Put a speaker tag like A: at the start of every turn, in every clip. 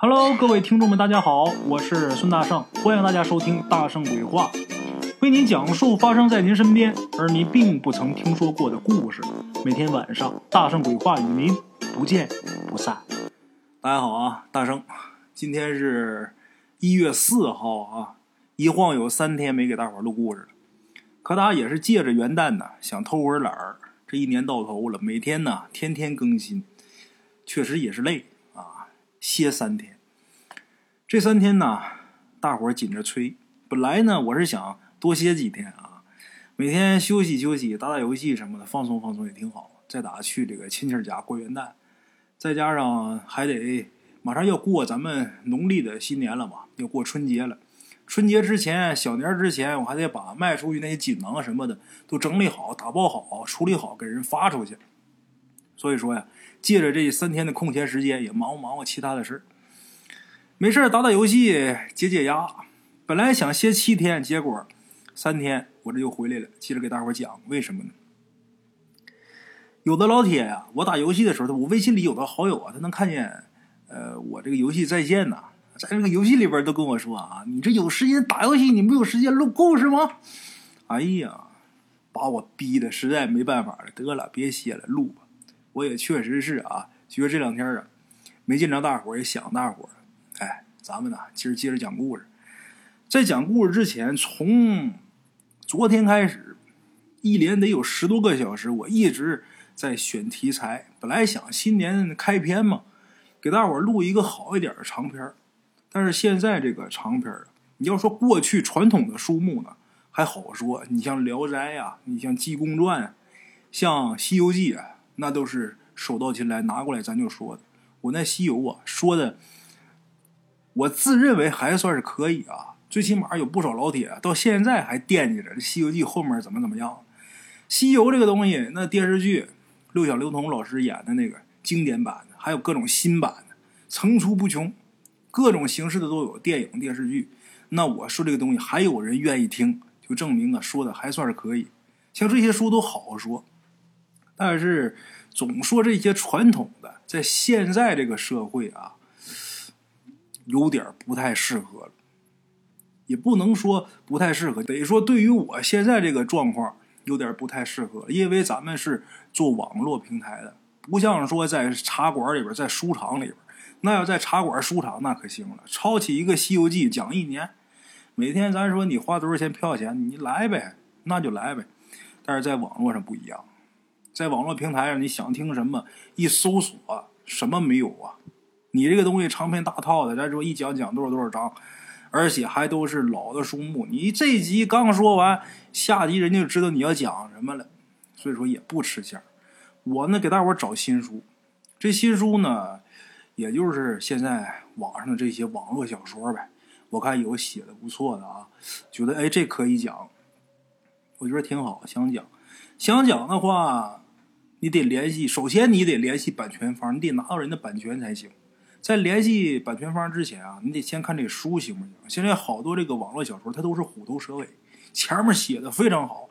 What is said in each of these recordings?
A: Hello，各位听众们，大家好，我是孙大圣，欢迎大家收听《大圣鬼话》，为您讲述发生在您身边而您并不曾听说过的故事。每天晚上，《大圣鬼话》与您不见不散。大家好啊，大圣，今天是一月四号啊，一晃有三天没给大伙录故事了。可大也是借着元旦呢，想偷会懒儿。这一年到头了，每天呢天天更新，确实也是累。歇三天，这三天呢，大伙紧着催。本来呢，我是想多歇几天啊，每天休息休息，打打游戏什么的，放松放松也挺好。再打去这个亲戚家过元旦，再加上还得马上要过咱们农历的新年了嘛，要过春节了。春节之前，小年之前，我还得把卖出去那些锦囊什么的都整理好、打包好、处理好，给人发出去。所以说呀，借着这三天的空闲时间，也忙活忙活其他的事没事打打游戏，解解压。本来想歇七天，结果三天我这又回来了。接着给大伙讲为什么呢？有的老铁呀，我打游戏的时候，我微信里有的好友啊，他能看见，呃，我这个游戏在线呐。在这个游戏里边都跟我说啊，你这有时间打游戏，你没有时间录故事吗？哎呀，把我逼的实在没办法了。得了，别歇了，录吧。我也确实是啊，觉得这两天啊，没见着大伙儿，也想大伙儿。哎，咱们呢，今儿接着讲故事。在讲故事之前，从昨天开始，一连得有十多个小时，我一直在选题材。本来想新年开篇嘛，给大伙儿录一个好一点的长片儿。但是现在这个长篇你要说过去传统的书目呢，还好说。你像《聊斋》呀，你像《济公传》，像《西游记》啊，那都是手到擒来，拿过来咱就说的。我那《西游》啊，说的，我自认为还算是可以啊。最起码有不少老铁到现在还惦记着《这西游记》后面怎么怎么样。《西游》这个东西，那电视剧，六小龄童老师演的那个经典版的，还有各种新版的，层出不穷。各种形式的都有，电影、电视剧。那我说这个东西还有人愿意听，就证明啊，说的还算是可以。像这些书都好说，但是总说这些传统的，在现在这个社会啊，有点不太适合了。也不能说不太适合，得说对于我现在这个状况有点不太适合，因为咱们是做网络平台的，不像说在茶馆里边，在书场里边。那要在茶馆、书场，那可行了。抄起一个《西游记》讲一年，每天咱说你花多少钱票钱，你来呗，那就来呗。但是在网络上不一样，在网络平台上，你想听什么，一搜索什么没有啊？你这个东西长篇大套的，咱说一讲讲多少多少章，而且还都是老的书目。你这集刚说完，下集人家就知道你要讲什么了，所以说也不吃香。我呢，给大伙找新书，这新书呢。也就是现在网上的这些网络小说呗，我看有写的不错的啊，觉得哎这可以讲，我觉得挺好，想讲，想讲的话，你得联系，首先你得联系版权方，你得拿到人的版权才行。在联系版权方之前啊，你得先看这书行不行？现在好多这个网络小说，它都是虎头蛇尾，前面写的非常好，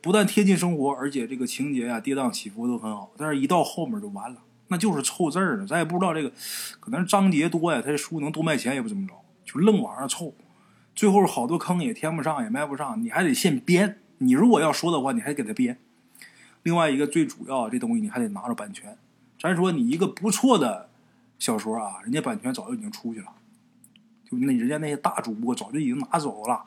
A: 不但贴近生活，而且这个情节呀跌宕起伏都很好，但是一到后面就完了。那就是凑字儿呢，咱也不知道这个，可能章节多呀，他这书能多卖钱也不怎么着，就愣往上凑，最后好多坑也填不上，也卖不上，你还得现编。你如果要说的话，你还给他编。另外一个最主要，这东西你还得拿着版权。咱说你一个不错的小说啊，人家版权早就已经出去了，就那人家那些大主播早就已经拿走了，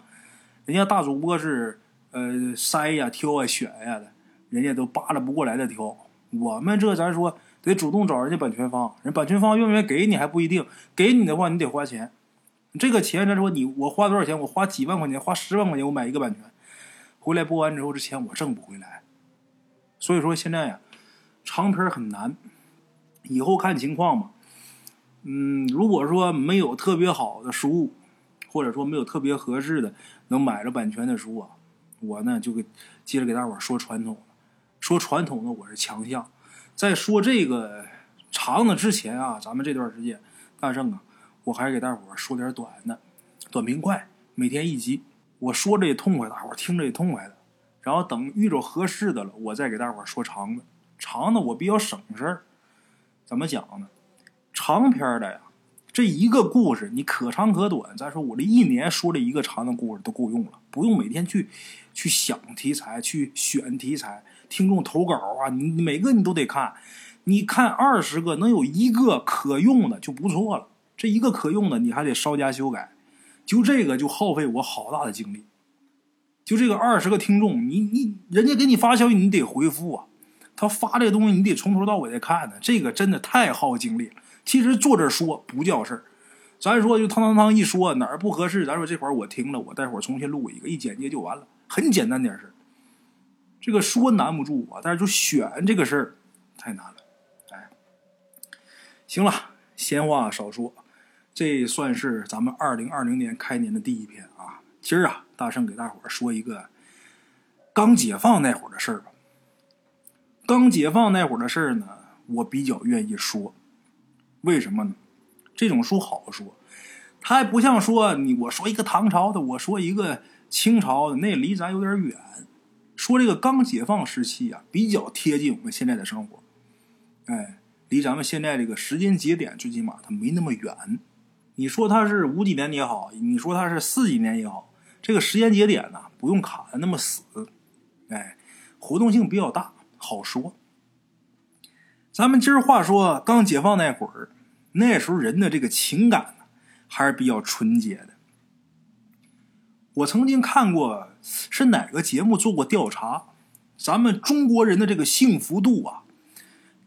A: 人家大主播是呃筛呀、挑啊、选呀的，人家都扒拉不过来的挑。我们这咱说。得主动找人家版权方，人版权方愿不愿意给你还不一定。给你的话，你得花钱。这个钱，咱说你我花多少钱？我花几万块钱，花十万块钱，我买一个版权，回来播完之后，这钱我挣不回来。所以说现在呀，长篇很难，以后看情况吧。嗯，如果说没有特别好的书，或者说没有特别合适的能买着版权的书啊，我呢就给接着给大伙说传统说传统的我是强项。在说这个长的之前啊，咱们这段时间，大圣啊，我还是给大伙说点短的，短平快，每天一集。我说着也痛快，大伙听着也痛快的。然后等遇着合适的了，我再给大伙说长的。长的我比较省事儿，怎么讲呢？长篇的呀，这一个故事你可长可短，再说我这一年说这一个长的故事都够用了，不用每天去去想题材、去选题材。听众投稿啊，你每个你都得看，你看二十个能有一个可用的就不错了。这一个可用的你还得稍加修改，就这个就耗费我好大的精力。就这个二十个听众，你你人家给你发消息，你得回复啊。他发这个东西，你得从头到尾再看呢，这个真的太耗精力了。其实坐这说不叫事儿，咱说就汤汤汤一说哪儿不合适，咱说这块我听了，我待会儿重新录一个，一剪接就完了，很简单点事儿。这个说难不住我，但是就选这个事儿太难了。哎，行了，闲话少说，这算是咱们二零二零年开年的第一篇啊。今儿啊，大圣给大伙儿说一个刚解放那会儿的事儿吧。刚解放那会儿的事儿呢，我比较愿意说，为什么呢？这种书好说，它还不像说你我说一个唐朝的，我说一个清朝的，那离咱有点远。说这个刚解放时期啊，比较贴近我们现在的生活，哎，离咱们现在这个时间节点最起码它没那么远。你说它是五几年也好，你说它是四几年也好，这个时间节点呢不用卡的那么死，哎，活动性比较大，好说。咱们今儿话说刚解放那会儿，那时候人的这个情感还是比较纯洁的。我曾经看过，是哪个节目做过调查？咱们中国人的这个幸福度啊，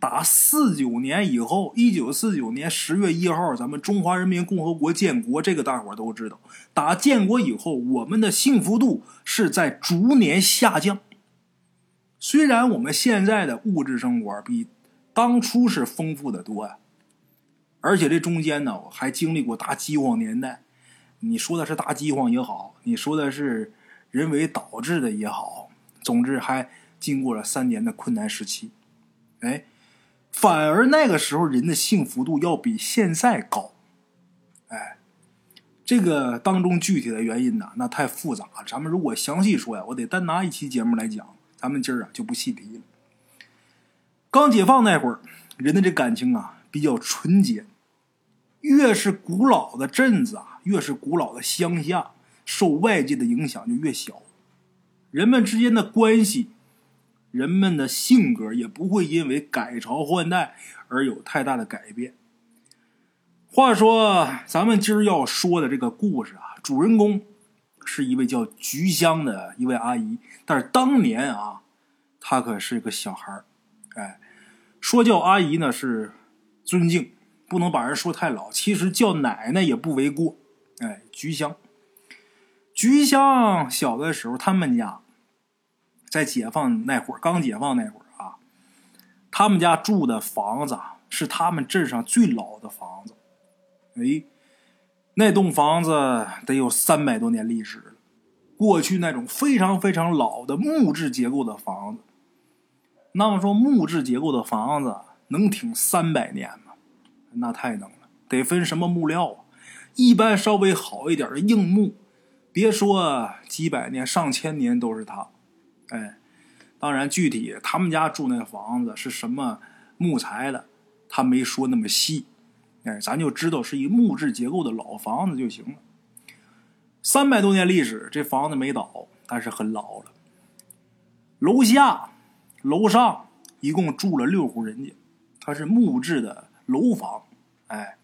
A: 打四九年以后，一九四九年十月一号，咱们中华人民共和国建国，这个大伙都知道。打建国以后，我们的幸福度是在逐年下降。虽然我们现在的物质生活比当初是丰富的多呀，而且这中间呢，还经历过大饥荒年代。你说的是大饥荒也好，你说的是人为导致的也好，总之还经过了三年的困难时期。哎，反而那个时候人的幸福度要比现在高。哎，这个当中具体的原因呢，那太复杂。咱们如果详细说呀，我得单拿一期节目来讲。咱们今儿啊就不细提了。刚解放那会儿，人的这感情啊比较纯洁，越是古老的镇子啊。越是古老的乡下，受外界的影响就越小，人们之间的关系，人们的性格也不会因为改朝换代而有太大的改变。话说，咱们今儿要说的这个故事啊，主人公是一位叫菊香的一位阿姨，但是当年啊，她可是个小孩儿，哎，说叫阿姨呢是尊敬，不能把人说太老，其实叫奶奶也不为过。哎，菊香，菊香小的时候，他们家在解放那会儿，刚解放那会儿啊，他们家住的房子是他们镇上最老的房子。哎，那栋房子得有三百多年历史了。过去那种非常非常老的木质结构的房子，那么说木质结构的房子能挺三百年吗？那太能了，得分什么木料啊？一般稍微好一点的硬木，别说几百年、上千年都是它。哎，当然具体他们家住那房子是什么木材的，他没说那么细。哎，咱就知道是一木质结构的老房子就行了。三百多年历史，这房子没倒，但是很老了。楼下、楼上一共住了六户人家，它是木质的楼房。哎。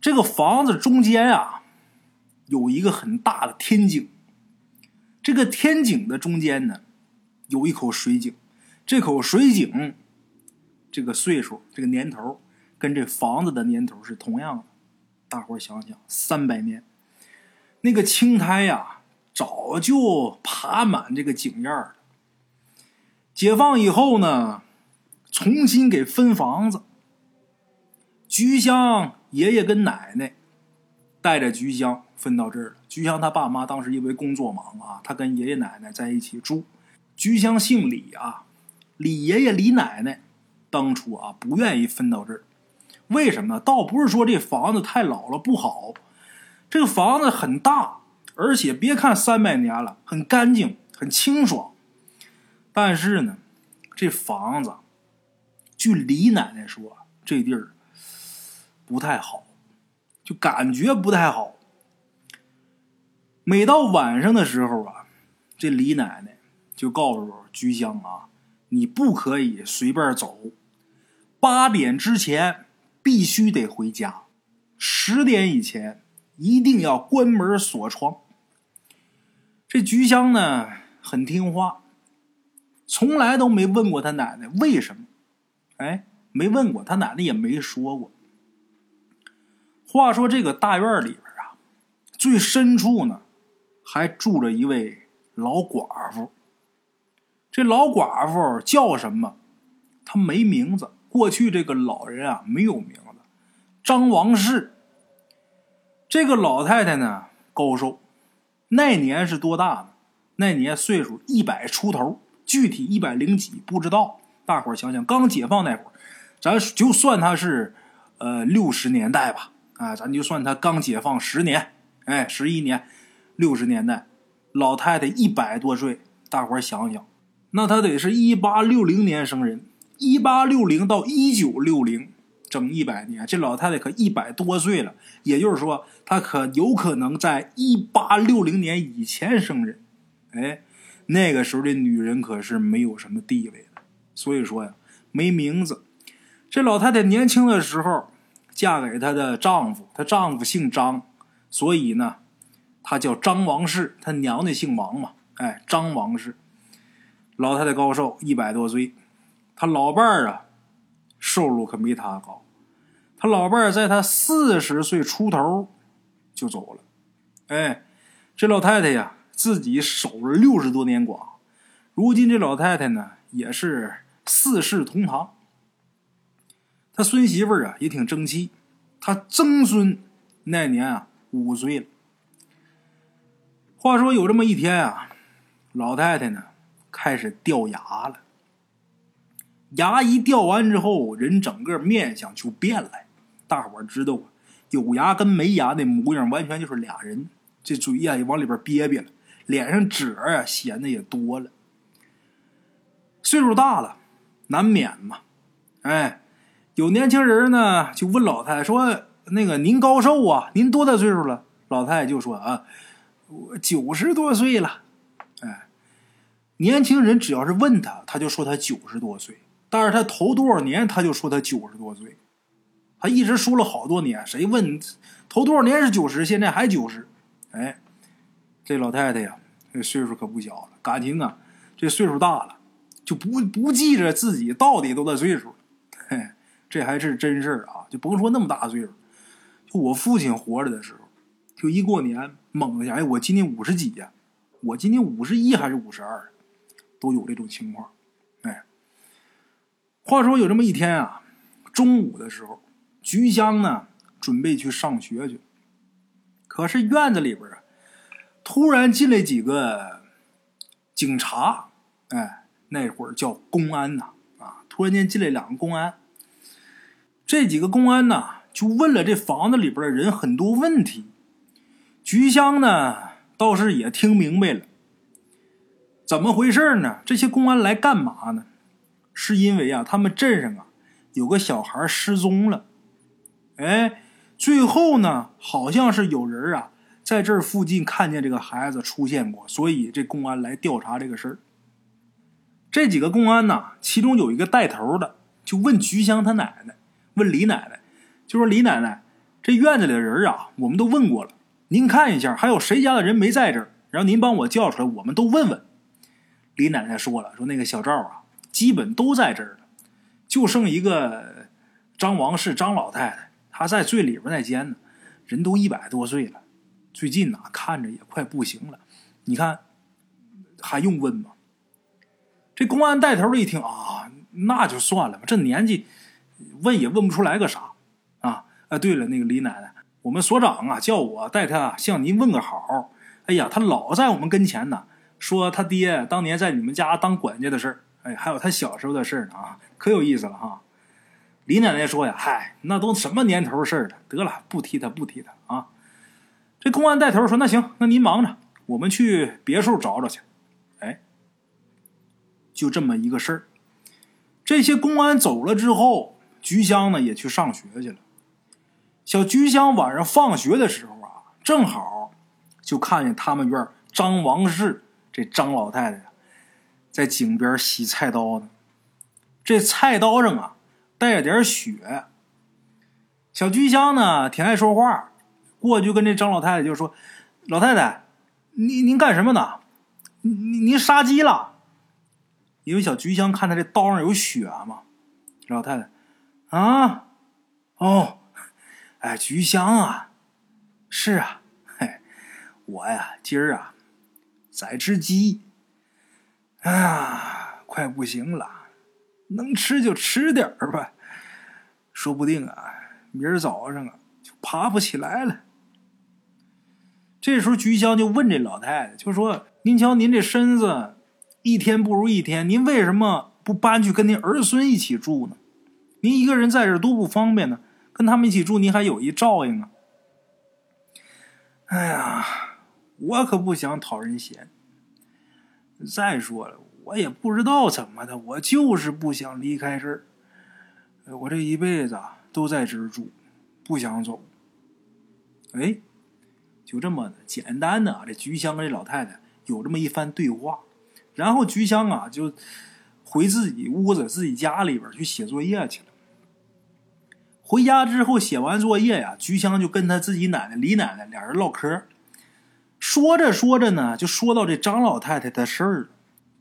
A: 这个房子中间啊，有一个很大的天井。这个天井的中间呢，有一口水井。这口水井，这个岁数，这个年头，跟这房子的年头是同样的。大伙想想，三百年，那个青苔呀，早就爬满这个井沿了。解放以后呢，重新给分房子。菊香。爷爷跟奶奶带着菊香分到这儿了。菊香他爸妈当时因为工作忙啊，他跟爷爷奶奶在一起住。菊香姓李啊，李爷爷李奶奶当初啊不愿意分到这儿，为什么？倒不是说这房子太老了不好，这个房子很大，而且别看三百年了，很干净，很清爽。但是呢，这房子，据李奶奶说，这地儿。不太好，就感觉不太好。每到晚上的时候啊，这李奶奶就告诉菊香啊，你不可以随便走，八点之前必须得回家，十点以前一定要关门锁窗。这菊香呢很听话，从来都没问过他奶奶为什么，哎，没问过，他奶奶也没说过。话说这个大院里边啊，最深处呢。还住着一位老寡妇。这老寡妇叫什么？她没名字。过去这个老人啊没有名字，张王氏。这个老太太呢高寿，那年是多大呢？那年岁数一百出头，具体一百零几不知道。大伙儿想想，刚解放那会儿，咱就算她是呃六十年代吧，啊，咱就算她刚解放十年，哎，十一年。六十年代，老太太一百多岁，大伙儿想想，那她得是一八六零年生人，一八六零到一九六零，整一百年，这老太太可一百多岁了。也就是说，她可有可能在一八六零年以前生人。哎，那个时候的女人可是没有什么地位的，所以说呀，没名字。这老太太年轻的时候嫁给她的丈夫，她丈夫姓张，所以呢。他叫张王氏，他娘家姓王嘛，哎，张王氏，老太太高寿一百多岁，他老伴儿啊，收入可没他高，他老伴儿在他四十岁出头就走了，哎，这老太太呀，自己守了六十多年寡，如今这老太太呢，也是四世同堂，他孙媳妇儿啊也挺争气，他曾孙那年啊五岁了。话说有这么一天啊，老太太呢开始掉牙了。牙一掉完之后，人整个面相就变了。大伙儿知道，有牙跟没牙的模样完全就是俩人。这嘴呀也往里边憋憋了，脸上褶啊显得也多了。岁数大了，难免嘛。哎，有年轻人呢就问老太太说：“那个您高寿啊？您多大岁数了？”老太太就说：“啊。”我九十多岁了，哎，年轻人只要是问他，他就说他九十多岁。但是他头多少年，他就说他九十多岁，他一直说了好多年。谁问头多少年是九十，现在还九十？哎，这老太太呀，这岁数可不小了。感情啊，这岁数大了，就不不记着自己到底多大岁数了。嘿，这还是真事儿啊！就甭说那么大岁数，就我父亲活着的时候。就一过年，猛的想，哎，我今年五十几呀，我今年五十一还是五十二，都有这种情况。哎，话说有这么一天啊，中午的时候，菊香呢准备去上学去，可是院子里边啊，突然进来几个警察，哎，那会儿叫公安呐，啊，突然间进来两个公安，这几个公安呢就问了这房子里边的人很多问题。菊香呢，倒是也听明白了，怎么回事呢？这些公安来干嘛呢？是因为啊，他们镇上啊有个小孩失踪了，哎，最后呢，好像是有人啊在这附近看见这个孩子出现过，所以这公安来调查这个事儿。这几个公安呢，其中有一个带头的，就问菊香他奶奶，问李奶奶，就说李奶奶，这院子里的人啊，我们都问过了。您看一下，还有谁家的人没在这儿？然后您帮我叫出来，我们都问问。李奶奶说了，说那个小赵啊，基本都在这儿了，就剩一个张王氏张老太太，她在最里边那间呢，人都一百多岁了，最近呐看着也快不行了。你看还用问吗？这公安带头的一听啊，那就算了吧，这年纪问也问不出来个啥啊啊！对了，那个李奶奶。我们所长啊，叫我带他向您问个好。哎呀，他老在我们跟前呢，说他爹当年在你们家当管家的事儿，哎，还有他小时候的事儿呢啊，可有意思了哈。李奶奶说呀，嗨，那都什么年头事儿了，得了，不提他，不提他啊。这公安带头说，那行，那您忙着，我们去别处找找去。哎，就这么一个事儿。这些公安走了之后，菊香呢也去上学去了。小菊香晚上放学的时候啊，正好就看见他们院张王氏这张老太太在井边洗菜刀呢。这菜刀上啊带着点血。小菊香呢挺爱说话，过去跟这张老太太就说：“老太太，您您干什么呢？您您杀鸡了？”因为小菊香看他这刀上有血嘛。老太太，啊，哦。哎，菊香啊，是啊，嘿，我呀，今儿啊，在吃鸡，啊，快不行了，能吃就吃点儿吧，说不定啊，明儿早上啊，就爬不起来了。这时候，菊香就问这老太太，就说：“您瞧，您这身子一天不如一天，您为什么不搬去跟您儿孙一起住呢？您一个人在这多不方便呢。”跟他们一起住，你还有一照应啊！哎呀，我可不想讨人嫌。再说了，我也不知道怎么的，我就是不想离开这儿。我这一辈子都在这儿住，不想走。哎，就这么的简单的，这菊香跟这老太太有这么一番对话，然后菊香啊就回自己屋子、自己家里边去写作业去了。回家之后写完作业呀，菊香就跟他自己奶奶李奶奶俩人唠嗑，说着说着呢，就说到这张老太太的事儿。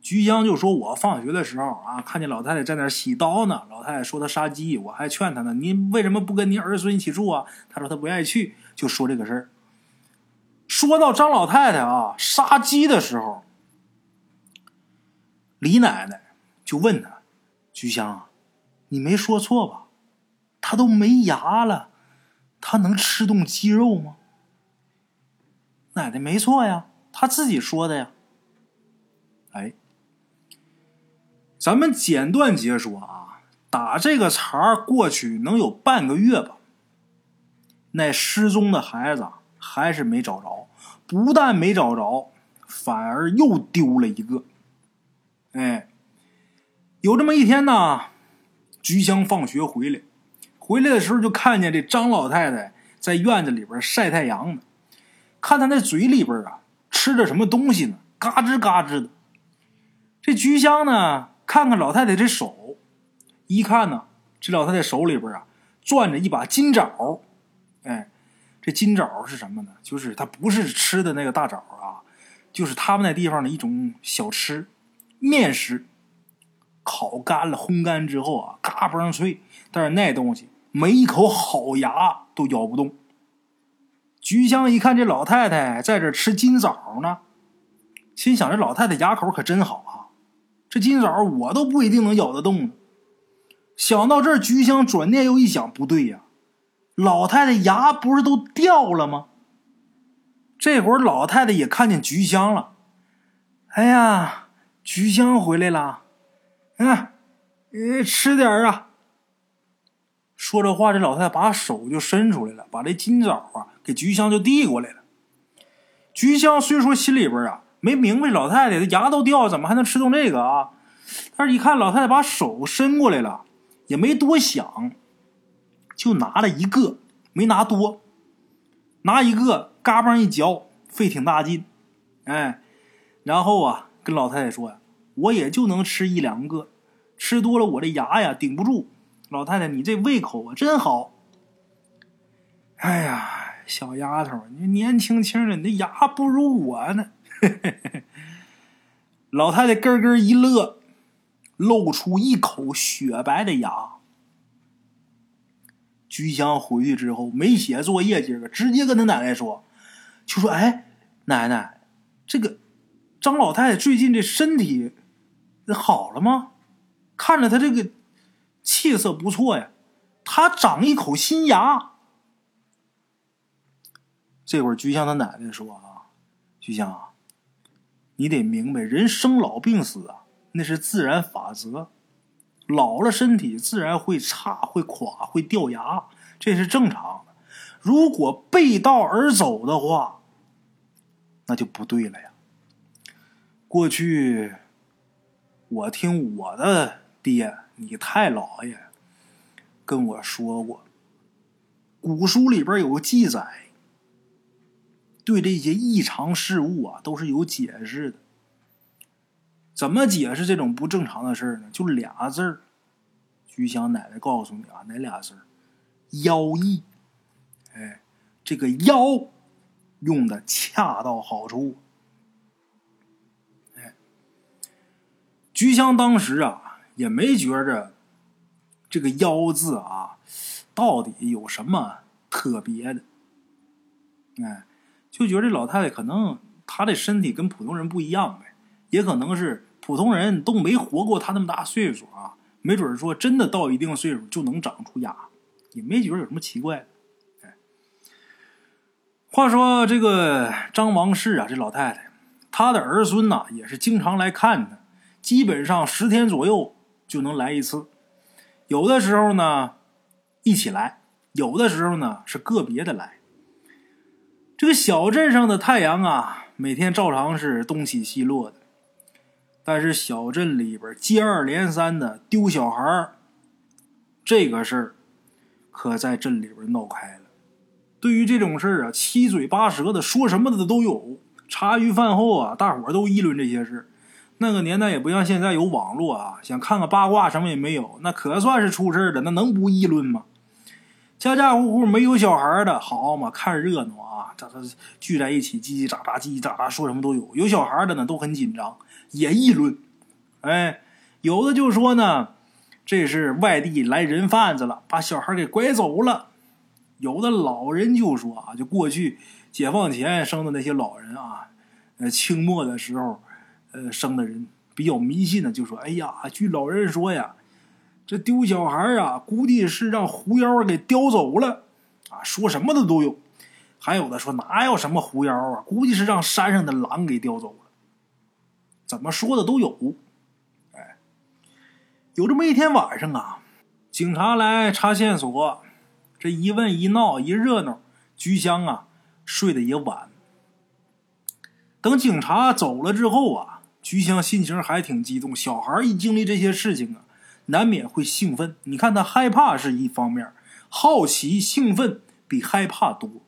A: 菊香就说：“我放学的时候啊，看见老太太在那洗刀呢。老太太说她杀鸡，我还劝她呢，您为什么不跟您儿孙一起住啊？她说她不愿意去，就说这个事儿。说到张老太太啊杀鸡的时候，李奶奶就问她：菊香，你没说错吧？”他都没牙了，他能吃动鸡肉吗？奶奶没错呀，他自己说的呀。哎，咱们简短截说啊，打这个茬过去能有半个月吧。那失踪的孩子还是没找着，不但没找着，反而又丢了一个。哎，有这么一天呢，菊香放学回来。回来的时候就看见这张老太太在院子里边晒太阳呢，看她那嘴里边啊吃着什么东西呢，嘎吱嘎吱的。这菊香呢，看看老太太这手，一看呢，这老太太手里边啊攥着一把金枣。哎，这金枣是什么呢？就是它不是吃的那个大枣啊，就是他们那地方的一种小吃，面食，烤干了、烘干之后啊，嘎嘣脆，但是那东西。没一口好牙都咬不动。菊香一看这老太太在这吃金枣呢，心想：这老太太牙口可真好啊！这金枣我都不一定能咬得动。想到这儿，菊香转念又一想，不对呀，老太太牙不是都掉了吗？这会儿老太太也看见菊香了。哎呀，菊香回来了，嗯，呃，吃点啊。说着话，这老太太把手就伸出来了，把这金枣啊给菊香就递过来了。菊香虽说心里边啊没明白，老太太的牙都掉了，怎么还能吃动这个啊？但是一看老太太把手伸过来了，也没多想，就拿了一个，没拿多，拿一个嘎嘣一嚼，费挺大劲，哎，然后啊跟老太太说呀：“我也就能吃一两个，吃多了我这牙呀顶不住。”老太太，你这胃口啊真好！哎呀，小丫头，你年轻轻的，你的牙不如我呢。老太太咯咯一乐，露出一口雪白的牙。菊香回去之后没写作业，今儿个直接跟他奶奶说，就说：“哎，奶奶，这个张老太太最近这身体好了吗？看着她这个。”气色不错呀，他长一口新牙。这会儿菊香他奶奶说：“啊，菊香，你得明白，人生老病死啊，那是自然法则。老了身体自然会差、会垮、会掉牙，这是正常的。如果背道而走的话，那就不对了呀。过去我听我的爹。”你太老爷跟我说过，古书里边有个记载，对这些异常事物啊都是有解释的。怎么解释这种不正常的事呢？就俩字儿。菊香奶奶告诉你啊，哪俩字儿？妖异。哎，这个“妖”用的恰到好处。哎，菊香当时啊也没觉着这个“妖”字啊到底有什么特别的。哎，就觉得这老太太可能她的身体跟普通人不一样呗，也可能是普通人都没活过她那么大岁数啊，没准说真的到一定岁数就能长出牙，也没觉得有什么奇怪。话说这个张王氏啊，这老太太，她的儿孙呐也是经常来看她，基本上十天左右就能来一次。有的时候呢一起来，有的时候呢是个别的来。这个小镇上的太阳啊，每天照常是东起西落的，但是小镇里边接二连三的丢小孩这个事儿可在镇里边闹开了。对于这种事儿啊，七嘴八舌的说什么的都有。茶余饭后啊，大伙都议论这些事那个年代也不像现在有网络啊，想看个八卦什么也没有，那可算是出事的，那能不议论吗？家家户户没有小孩的，好嘛，看热闹啊，这这聚在一起叽叽喳喳，叽叽喳喳说什么都有。有小孩的呢，都很紧张，也议论。哎，有的就说呢，这是外地来人贩子了，把小孩给拐走了。有的老人就说啊，就过去解放前生的那些老人啊，呃，清末的时候，呃，生的人比较迷信的，就说，哎呀，据老人说呀，这丢小孩啊，估计是让狐妖给叼走了，啊，说什么的都有。还有的说哪有什么狐妖啊，估计是让山上的狼给叼走了。怎么说的都有。哎，有这么一天晚上啊，警察来查线索。这一问一闹一热闹，菊香啊睡得也晚。等警察走了之后啊，菊香心情还挺激动。小孩一经历这些事情啊，难免会兴奋。你看他害怕是一方面，好奇兴奋比害怕多。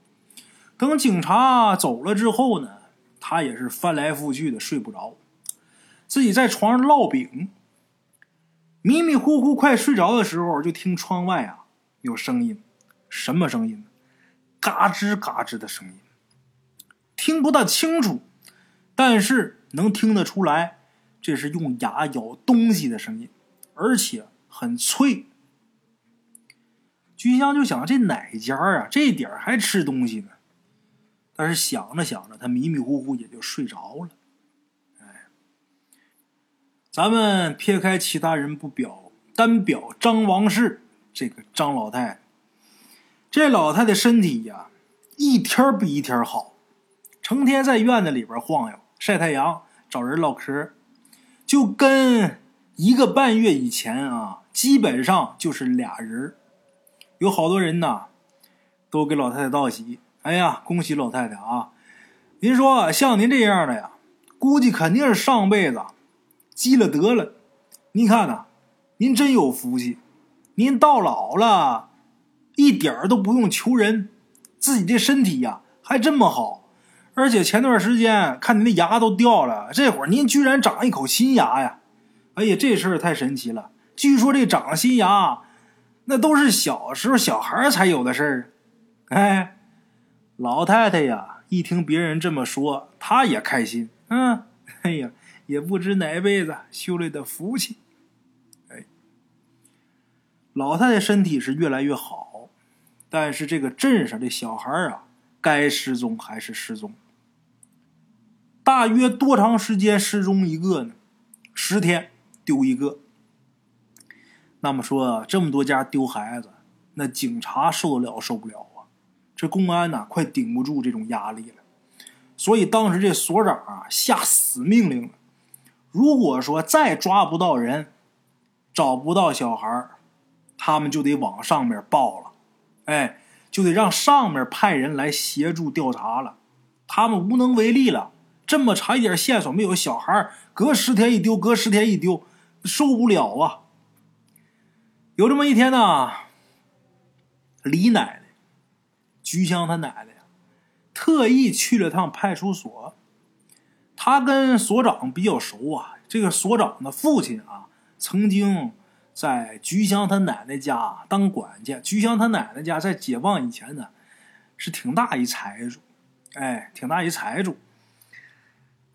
A: 等警察走了之后呢，他也是翻来覆去的睡不着，自己在床上烙饼，迷迷糊糊快睡着的时候，就听窗外啊有声音。什么声音？嘎吱嘎吱的声音，听不大清楚，但是能听得出来，这是用牙咬东西的声音，而且很脆。菊香就想：这哪家啊？这点还吃东西呢？但是想着想着，他迷迷糊糊也就睡着了。哎，咱们撇开其他人不表，单表张王氏这个张老太太。这老太太身体呀，一天比一天好，成天在院子里边晃悠、晒太阳、找人唠嗑，就跟一个半月以前啊，基本上就是俩人。有好多人呐，都给老太太道喜。哎呀，恭喜老太太啊！您说像您这样的呀，估计肯定是上辈子积了德了。您看呐，您真有福气，您到老了。一点儿都不用求人，自己的身体呀还这么好，而且前段时间看您的牙都掉了，这会儿您居然长一口新牙呀！哎呀，这事儿太神奇了。据说这长新牙，那都是小时候小孩才有的事儿。哎，老太太呀，一听别人这么说，她也开心。嗯，哎呀，也不知哪辈子修来的福气。哎，老太太身体是越来越好。但是这个镇上的小孩啊，该失踪还是失踪。大约多长时间失踪一个呢？十天丢一个。那么说这么多家丢孩子，那警察受得了受不了啊？这公安呐，快顶不住这种压力了。所以当时这所长啊，下死命令了：如果说再抓不到人，找不到小孩他们就得往上面报了。哎，就得让上面派人来协助调查了，他们无能为力了。这么长一点线索没有，小孩隔十天一丢，隔十天一丢，受不了啊！有这么一天呢，李奶奶菊香她奶奶呀，特意去了趟派出所。他跟所长比较熟啊，这个所长的父亲啊，曾经在菊香他奶奶家当管家。菊香他奶奶家在解放以前呢，是挺大一财主，哎，挺大一财主，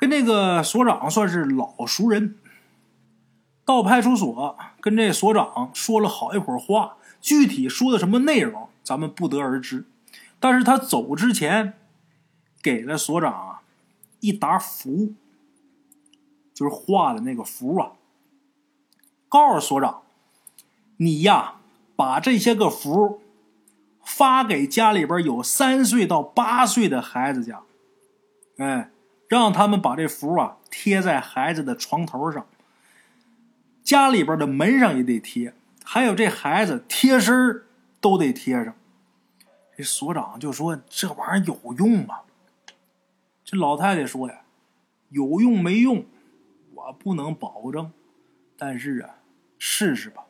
A: 跟那个所长算是老熟人。到派出所跟这所长说了好一会儿话，具体说的什么内容咱们不得而知。但是他走之前，给了所长啊一沓符，就是画的那个符啊。告诉所长，你呀把这些个符发给家里边有三岁到八岁的孩子家，哎，让他们把这符啊贴在孩子的床头上。家里边的门上也得贴，还有这孩子贴身都得贴上。这所长就说：“这玩意儿有用吗？”这老太太说：“呀，有用没用，我不能保证，但是啊，试试吧，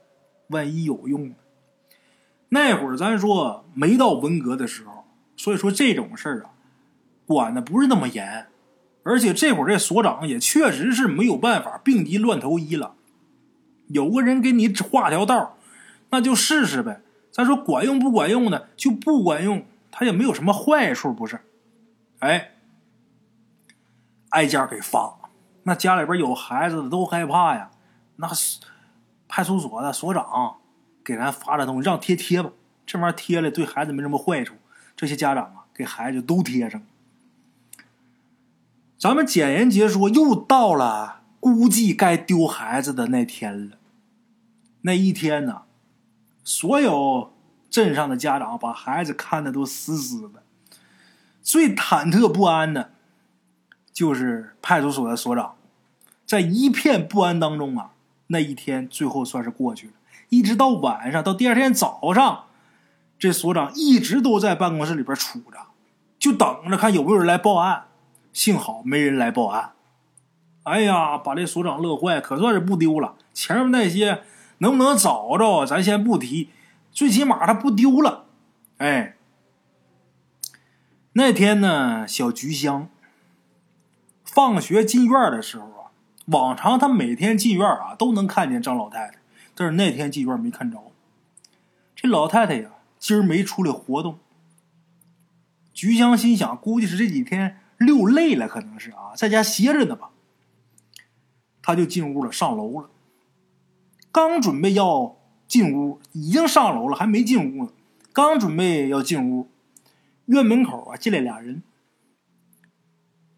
A: 万一有用呢。”那会儿咱说没到文革的时候，所以说这种事儿啊，管的不是那么严，而且这会儿这所长也确实是没有办法，病急乱投医了。有个人给你画条道那就试试呗。咱说管用不管用呢，就不管用，他也没有什么坏处，不是？哎，挨家给发，那家里边有孩子的都害怕呀。那派出所的所长给咱发的东西，让贴贴吧。这玩意儿贴了对孩子没什么坏处，这些家长啊给孩子都贴上。咱们简言结说，又到了估计该丢孩子的那天了。那一天呢，所有镇上的家长把孩子看的都死死的，最忐忑不安的，就是派出所的所长，在一片不安当中啊，那一天最后算是过去了。一直到晚上，到第二天早上，这所长一直都在办公室里边杵着，就等着看有没有人来报案。幸好没人来报案。哎呀，把这所长乐坏，可算是不丢了。前面那些。能不能找着？咱先不提，最起码他不丢了。哎，那天呢，小菊香放学进院的时候啊，往常他每天进院啊都能看见张老太太，但是那天进院没看着。这老太太呀，今儿没出来活动。菊香心想，估计是这几天溜累了，可能是啊，在家歇着呢吧。他就进屋了，上楼了。刚准备要进屋，已经上楼了，还没进屋呢。刚准备要进屋，院门口啊进来俩人。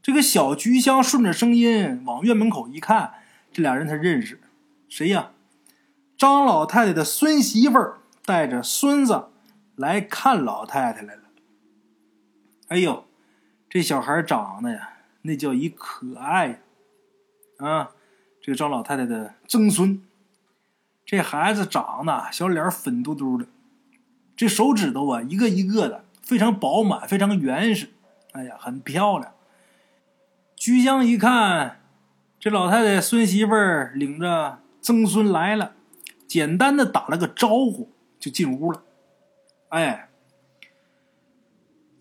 A: 这个小菊香顺着声音往院门口一看，这俩人他认识，谁呀？张老太太的孙媳妇儿带着孙子来看老太太来了。哎呦，这小孩长得呀，那叫一可爱！啊，这个张老太太的曾孙。这孩子长得小脸粉嘟嘟的，这手指头啊一个一个的非常饱满，非常原始，哎呀，很漂亮。菊香一看，这老太太孙媳妇领着曾孙来了，简单的打了个招呼就进屋了。哎，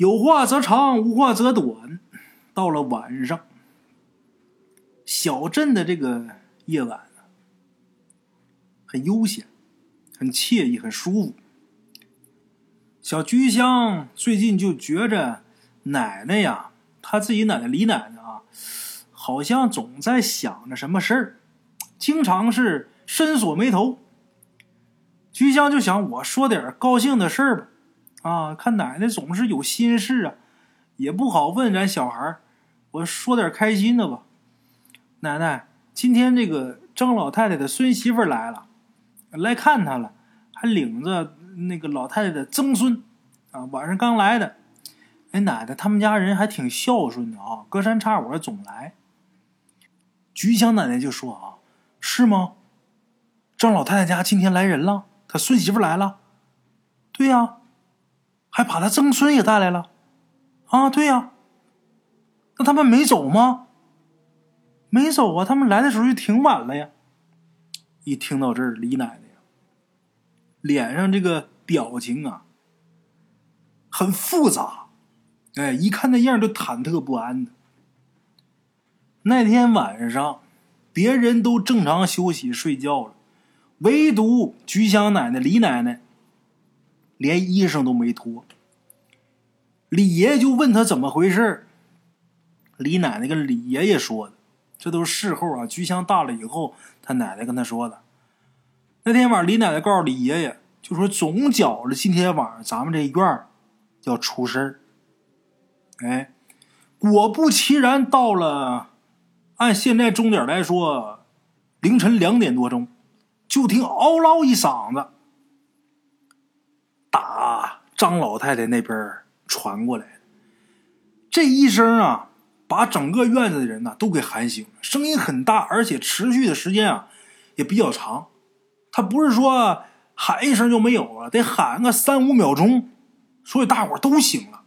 A: 有话则长，无话则短。到了晚上，小镇的这个夜晚。很悠闲，很惬意，很舒服。小菊香最近就觉着奶奶呀，她自己奶奶李奶奶啊，好像总在想着什么事儿，经常是深锁眉头。菊香就想，我说点高兴的事儿吧，啊，看奶奶总是有心事啊，也不好问咱小孩我说点开心的吧。奶奶，今天这个张老太太的孙媳妇来了。来看她了，还领着那个老太太的曾孙，啊，晚上刚来的。哎，奶奶，他们家人还挺孝顺的啊，隔三差五总来。菊香奶奶就说：“啊，是吗？张老太太家今天来人了，她孙媳妇来了。对呀，还把他曾孙也带来了。啊，对呀。那他们没走吗？没走啊，他们来的时候就挺晚了呀。”一听到这儿，李奶奶，脸上这个表情啊，很复杂。哎，一看那样就忐忑不安的。那天晚上，别人都正常休息睡觉了，唯独菊香奶奶李奶奶连衣裳都没脱。李爷爷就问他怎么回事李奶奶跟李爷爷说的，这都是事后啊。菊香大了以后，他奶奶跟他说的。那天晚上，李奶奶告诉李爷爷，就说总觉着今天晚上咱们这院要出事儿。哎，果不其然，到了。按现在钟点来说，凌晨两点多钟，就听嗷唠一嗓子，张老太太那边传过来的。这一声啊，把整个院子的人呢都给喊醒了，声音很大，而且持续的时间啊也比较长。他不是说喊一声就没有了，得喊个三五秒钟，所以大伙都醒了。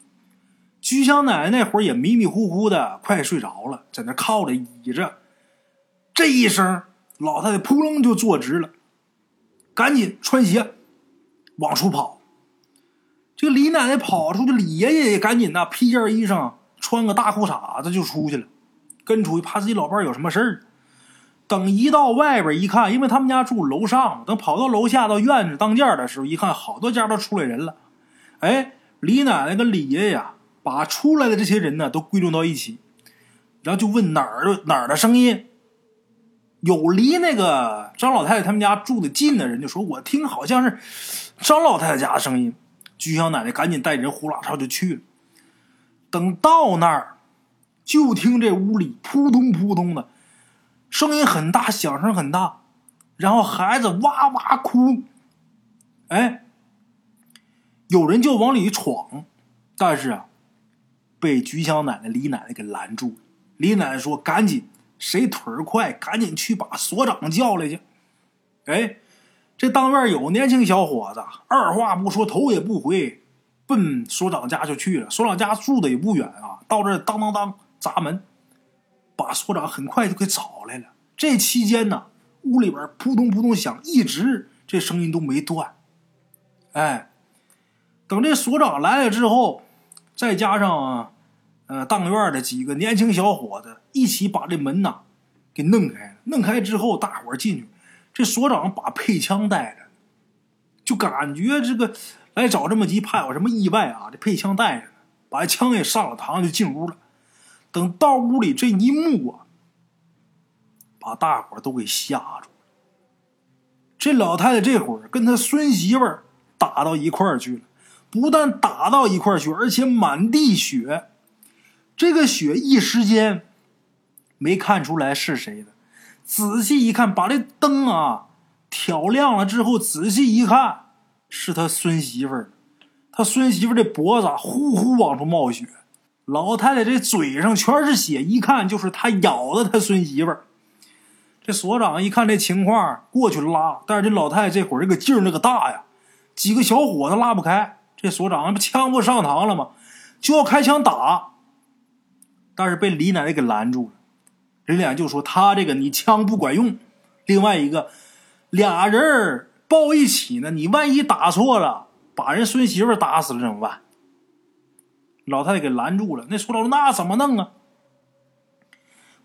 A: 菊香奶奶那会儿也迷迷糊糊的，快睡着了，在那靠着倚着。这一声，老太太扑棱就坐直了，赶紧穿鞋往出跑。这李奶奶跑出去，李爷爷也赶紧呐，披件衣裳，穿个大裤衩子就出去了，跟出去，怕自己老伴有什么事儿。等一到外边一看，因为他们家住楼上，等跑到楼下到院子当间的时候，一看好多家都出来人了。哎，李奶奶跟李爷爷。把出来的这些人呢都归拢到一起，然后就问哪儿哪儿的声音。有离那个张老太太他们家住的近的人就说：“我听好像是张老太太家的声音。”菊香奶奶赶紧带人呼啦超就去了。等到那儿，就听这屋里扑通扑通的声音很大，响声很大，然后孩子哇哇哭。哎，有人就往里闯，但是啊。被菊香奶奶、李奶奶给拦住。李奶奶说：“赶紧，谁腿儿快，赶紧去把所长叫来去。”哎，这当院有年轻小伙子，二话不说，头也不回，奔所长家就去了。所长家住的也不远啊，到这当当当砸门，把所长很快就给找来了。这期间呢，屋里边扑通扑通响，一直这声音都没断。哎，等这所长来了之后，再加上。呃，当院的几个年轻小伙子一起把这门呐给弄开了。弄开之后，大伙进去，这所长把配枪带着，就感觉这个来找这么急，怕有什么意外啊。这配枪带着，把枪也上了膛，就进屋了。等到屋里这一幕啊，把大伙都给吓住了。这老太太这会儿跟她孙媳妇打到一块儿去了，不但打到一块儿去，而且满地血。这个血一时间没看出来是谁的，仔细一看，把这灯啊挑亮了之后，仔细一看，是他孙媳妇儿。他孙媳妇儿的脖子呼呼往出冒血，老太太这嘴上全是血，一看就是他咬的他孙媳妇儿。这所长一看这情况，过去拉，但是这老太太这会儿这个劲儿那个大呀，几个小伙子拉不开。这所长不枪不上膛了吗？就要开枪打。但是被李奶奶给拦住了，人俩就说他这个你枪不管用，另外一个俩人抱一起呢，你万一打错了，把人孙媳妇打死了怎么办？老太太给拦住了，那说老那怎么弄啊？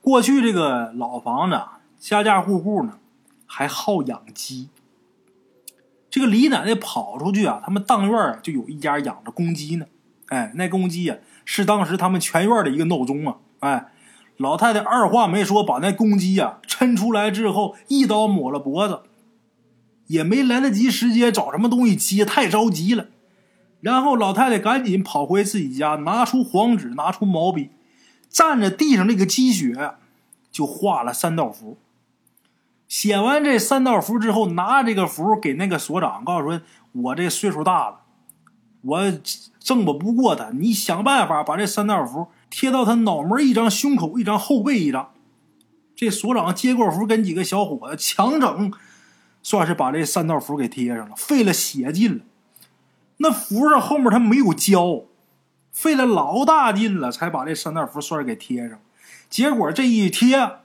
A: 过去这个老房子家家户户呢还好养鸡，这个李奶奶跑出去啊，他们当院就有一家养着公鸡呢，哎，那公鸡呀。是当时他们全院的一个闹钟啊！哎，老太太二话没说，把那公鸡呀抻出来之后，一刀抹了脖子，也没来得及时间找什么东西接，太着急了。然后老太太赶紧跑回自己家，拿出黄纸，拿出毛笔，蘸着地上那个鸡血，就画了三道符。写完这三道符之后，拿这个符给那个所长，告诉说：“我这岁数大了。”我挣不不过他，你想办法把这三道符贴到他脑门一张、胸口一张、后背一张。这所长接过符，跟几个小伙子强整，算是把这三道符给贴上了，费了血劲了。那符上后面他没有胶，费了老大劲了，才把这三道符算是给贴上。结果这一贴，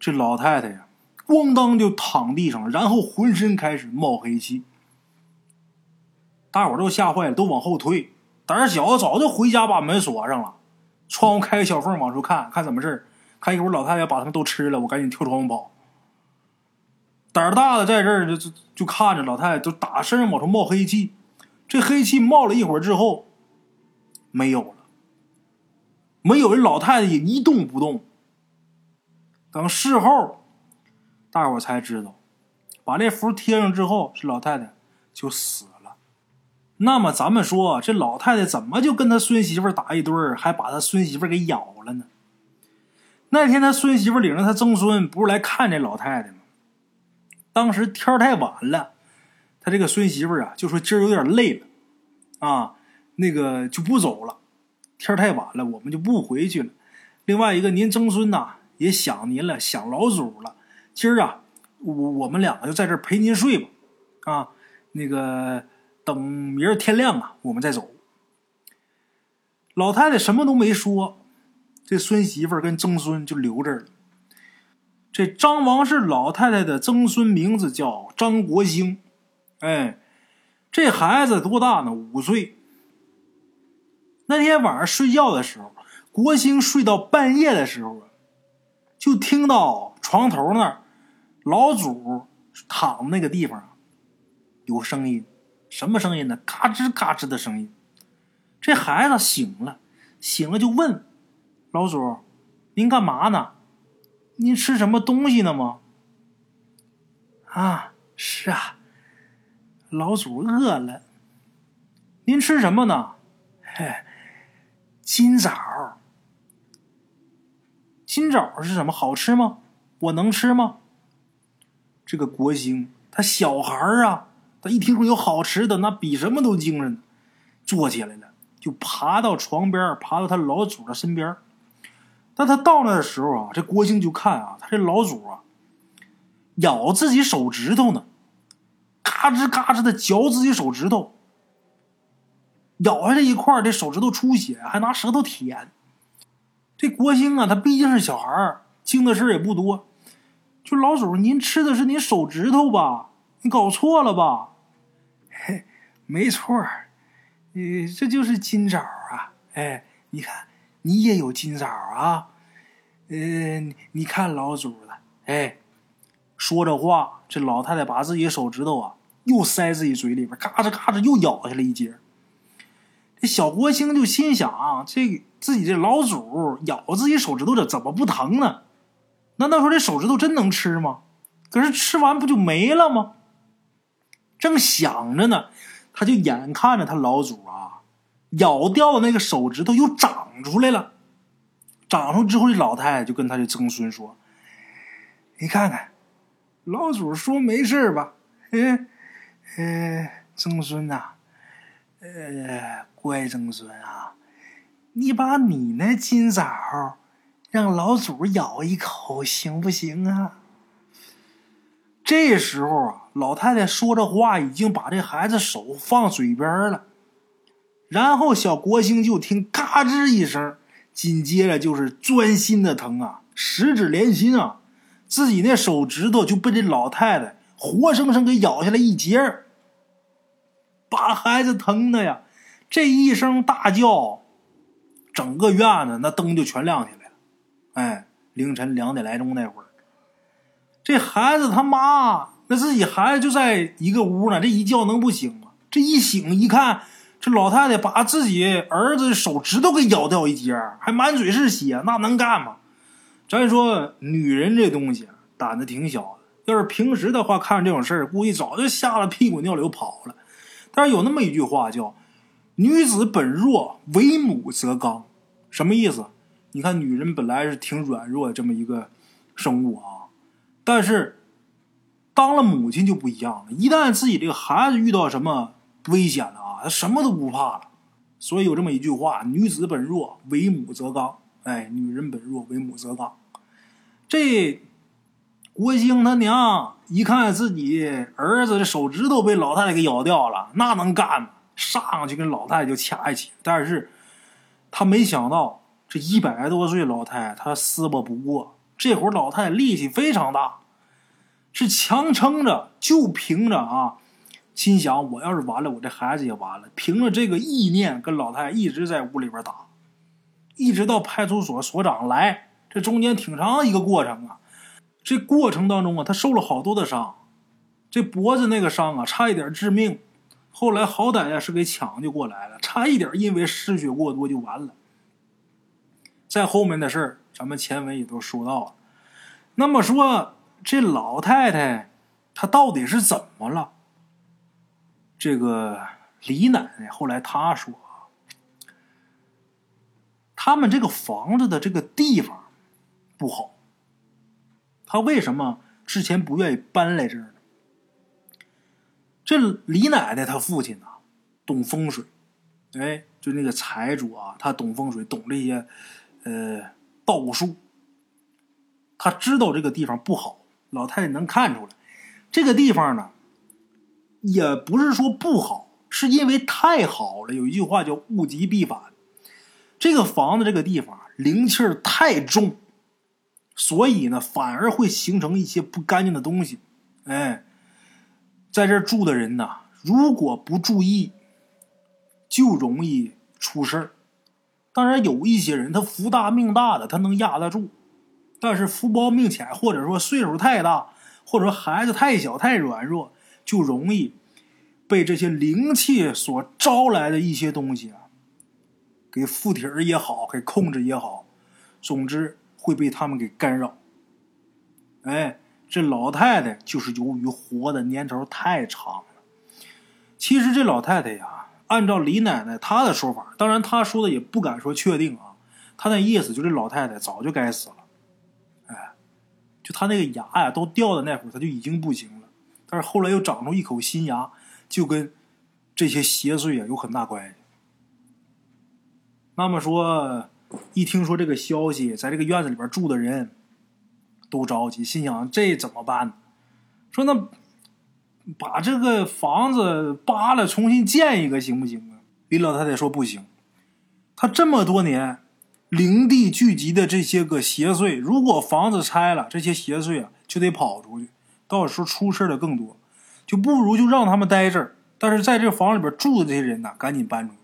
A: 这老太太呀，咣当就躺地上了，然后浑身开始冒黑气。大伙都吓坏了，都往后退。胆小的早就回家把门锁上了，窗户开个小缝往出看看怎么事看一会儿老太太把他们都吃了，我赶紧跳窗户跑。胆大的在这儿就就就看着老太太就打身上往出冒黑气，这黑气冒了一会儿之后没有了，没有，这老太太也一动不动。等事后，大伙才知道，把这符贴上之后，这老太太就死了。那么咱们说，这老太太怎么就跟他孙媳妇打一堆，还把他孙媳妇给咬了呢？那天他孙媳妇领着他曾孙不是来看这老太太吗？当时天太晚了，他这个孙媳妇啊就说今儿有点累了，啊，那个就不走了。天太晚了，我们就不回去了。另外一个，您曾孙呐也想您了，想老祖了。今儿啊，我我们两个就在这陪您睡吧，啊，那个。等明儿天亮啊，我们再走。老太太什么都没说，这孙媳妇跟曾孙就留这儿了。这张王氏老太太的曾孙名字叫张国兴，哎，这孩子多大呢？五岁。那天晚上睡觉的时候，国兴睡到半夜的时候，就听到床头那儿老祖躺的那个地方有声音。什么声音呢？嘎吱嘎吱的声音。这孩子醒了，醒了就问老祖：“您干嘛呢？您吃什么东西呢吗？”啊，是啊，老祖饿了。您吃什么呢？嘿，金枣。金枣是什么？好吃吗？我能吃吗？这个国兴他小孩啊。他一听说有好吃的，那比什么都精神，坐起来了，就爬到床边，爬到他老祖的身边。但他到那的时候啊，这郭靖就看啊，他这老祖啊，咬自己手指头呢，嘎吱嘎吱的嚼自己手指头，咬下这一块这手指头出血，还拿舌头舔。这郭兴啊，他毕竟是小孩儿，经的事也不多。就老祖，您吃的是您手指头吧？你搞错了吧？嘿，没错儿，呃，这就是金枣啊！哎，你看，你也有金枣啊？呃，你看老祖的，哎，说着话，这老太太把自己手指头啊，又塞自己嘴里边，嘎吱嘎吱又咬下来一截。这小国兴就心想：这自己这老祖咬自己手指头，这怎么不疼呢？难道说这手指头真能吃吗？可是吃完不就没了吗？正想着呢，他就眼看着他老祖啊，咬掉的那个手指头又长出来了。长出之后，这老太太就跟他的曾孙说：“你看看，老祖说没事吧？嗯，呃，曾孙呐，呃，乖曾孙啊，你把你那金枣让老祖咬一口，行不行啊？”这时候啊，老太太说着话，已经把这孩子手放嘴边了。然后小国兴就听“嘎吱”一声，紧接着就是钻心的疼啊，十指连心啊，自己那手指头就被这老太太活生生给咬下来一截把孩子疼的呀，这一声大叫，整个院子那灯就全亮起来了。哎，凌晨两点来钟那会儿。这孩子他妈，那自己孩子就在一个屋呢，这一觉能不醒吗？这一醒一看，这老太太把自己儿子手指头给咬掉一截，还满嘴是血，那能干吗？咱说女人这东西胆子挺小的，要是平时的话，看着这种事儿，估计早就吓了屁滚尿流跑了。但是有那么一句话叫“女子本弱，为母则刚”，什么意思？你看女人本来是挺软弱的这么一个生物啊。但是，当了母亲就不一样了。一旦自己这个孩子遇到什么危险了啊，他什么都不怕了。所以有这么一句话：“女子本弱，为母则刚。”哎，女人本弱，为母则刚。这国兴他娘一看自己儿子的手指头被老太太给咬掉了，那能干吗？上去跟老太太就掐一起。但是他没想到，这一百多岁老太太，她撕巴不过。这会儿老太太力气非常大，是强撑着，就凭着啊心想我要是完了，我这孩子也完了。凭着这个意念，跟老太太一直在屋里边打，一直到派出所所长来，这中间挺长一个过程啊。这过程当中啊，他受了好多的伤，这脖子那个伤啊，差一点致命。后来好歹呀是给抢救过来了，差一点因为失血过多就完了。在后面的事儿，咱们前文也都说到了。那么说，这老太太她到底是怎么了？这个李奶奶后来她说，他们这个房子的这个地方不好。她为什么之前不愿意搬来这儿呢？这李奶奶她父亲呐，懂风水，哎，就那个财主啊，他懂风水，懂这些，呃，道术。他知道这个地方不好，老太太能看出来。这个地方呢，也不是说不好，是因为太好了。有一句话叫“物极必反”，这个房子这个地方灵气儿太重，所以呢，反而会形成一些不干净的东西，哎。在这住的人呐，如果不注意，就容易出事儿。当然，有一些人他福大命大的，他能压得住；但是福薄命浅，或者说岁数太大，或者说孩子太小太软弱，就容易被这些灵气所招来的一些东西啊，给附体儿也好，给控制也好，总之会被他们给干扰。哎。这老太太就是由于活的年头太长了。其实这老太太呀，按照李奶奶她的说法，当然她说的也不敢说确定啊。她那意思就这老太太早就该死了，就他那个牙呀都掉的那会儿，他就已经不行了。但是后来又长出一口新牙，就跟这些邪祟啊有很大关系。那么说，一听说这个消息，在这个院子里边住的人。都着急，心想这怎么办呢？说那把这个房子扒了，重新建一个行不行啊？李老太太说不行。他这么多年灵地聚集的这些个邪祟，如果房子拆了，这些邪祟啊就得跑出去，到时候出事的更多，就不如就让他们待这儿。但是在这房里边住的这些人呢，赶紧搬出去，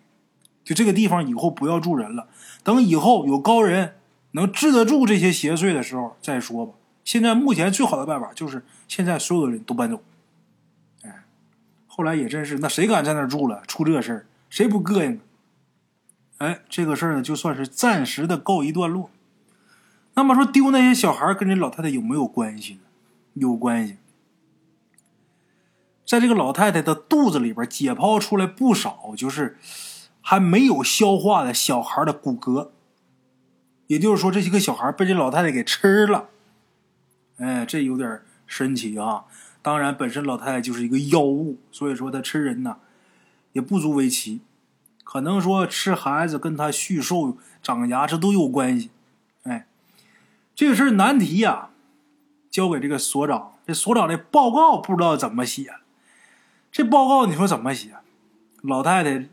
A: 就这个地方以后不要住人了。等以后有高人。能治得住这些邪祟的时候再说吧。现在目前最好的办法就是现在所有的人都搬走。哎，后来也真是，那谁敢在那儿住了？出这事儿，谁不膈应？哎，这个事儿呢，就算是暂时的告一段落。那么说，丢那些小孩跟这老太太有没有关系呢？有关系。在这个老太太的肚子里边解剖出来不少，就是还没有消化的小孩的骨骼。也就是说，这些个小孩被这老太太给吃了，哎，这有点神奇啊！当然，本身老太太就是一个妖物，所以说她吃人呢，也不足为奇。可能说吃孩子跟他续寿、长牙这都有关系。哎，这个事儿难题呀，交给这个所长。这所长的报告不知道怎么写，这报告你说怎么写？老太太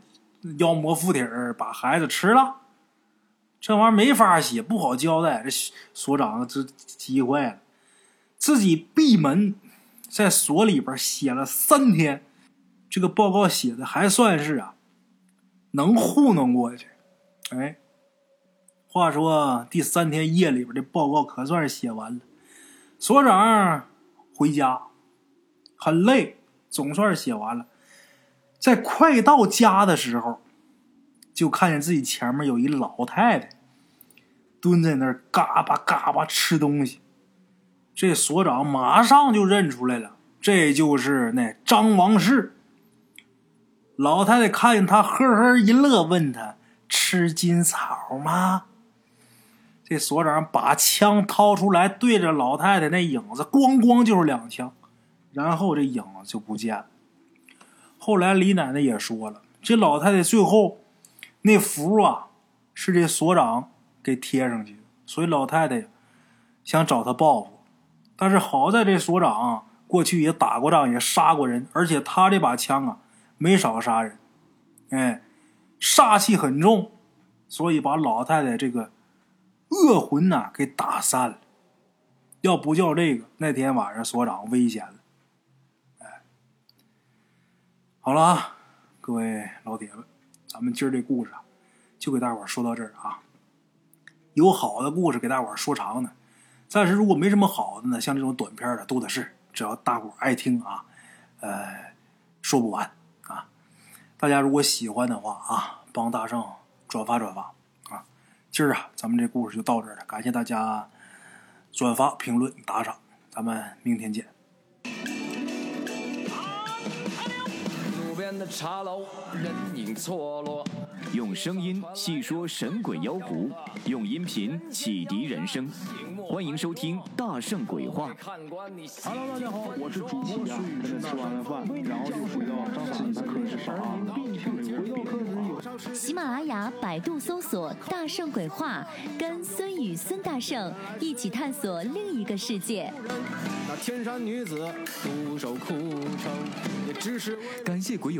A: 妖魔附体儿把孩子吃了。这玩意儿没法写，不好交代。这所长这急坏了，自己闭门在所里边写了三天，这个报告写的还算是啊，能糊弄过去。哎，话说第三天夜里边的报告可算是写完了，所长回家很累，总算是写完了。在快到家的时候。就看见自己前面有一老太太蹲在那儿，嘎巴嘎巴吃东西。这所长马上就认出来了，这就是那张王氏。老太太看见他，呵呵一乐，问他吃金草吗？这所长把枪掏出来，对着老太太那影子，咣咣就是两枪，然后这影子就不见了。后来李奶奶也说了，这老太太最后。那符啊，是这所长给贴上去的，所以老太太想找他报复，但是好在这所长过去也打过仗，也杀过人，而且他这把枪啊没少杀人，哎，煞气很重，所以把老太太这个恶魂呐给打散了。要不叫这个，那天晚上所长危险了。哎，好了啊，各位老铁们，咱们今儿这故事啊，就给大伙说到这儿啊。有好的故事给大伙说长呢，暂时如果没什么好的呢，像这种短片的多的是，只要大伙爱听啊，呃，说不完。大家如果喜欢的话啊，帮大圣转发转发啊。今儿啊，咱们这故事就到这儿了，感谢大家转发、评论、打赏，咱们明天见。
B: 茶楼，人影错落。用声音细说神鬼妖狐，用音频启迪人生。欢迎收听《大圣鬼话》。
C: Hello，大家好，我是主播孙宇，吃完了饭，然后就回到自己的课室上。
D: 喜马拉雅、百度搜索“大圣鬼话”，跟孙宇、孙大圣一起探索另一个世界。
E: 那天山女子独守枯城，也只是
B: 感谢鬼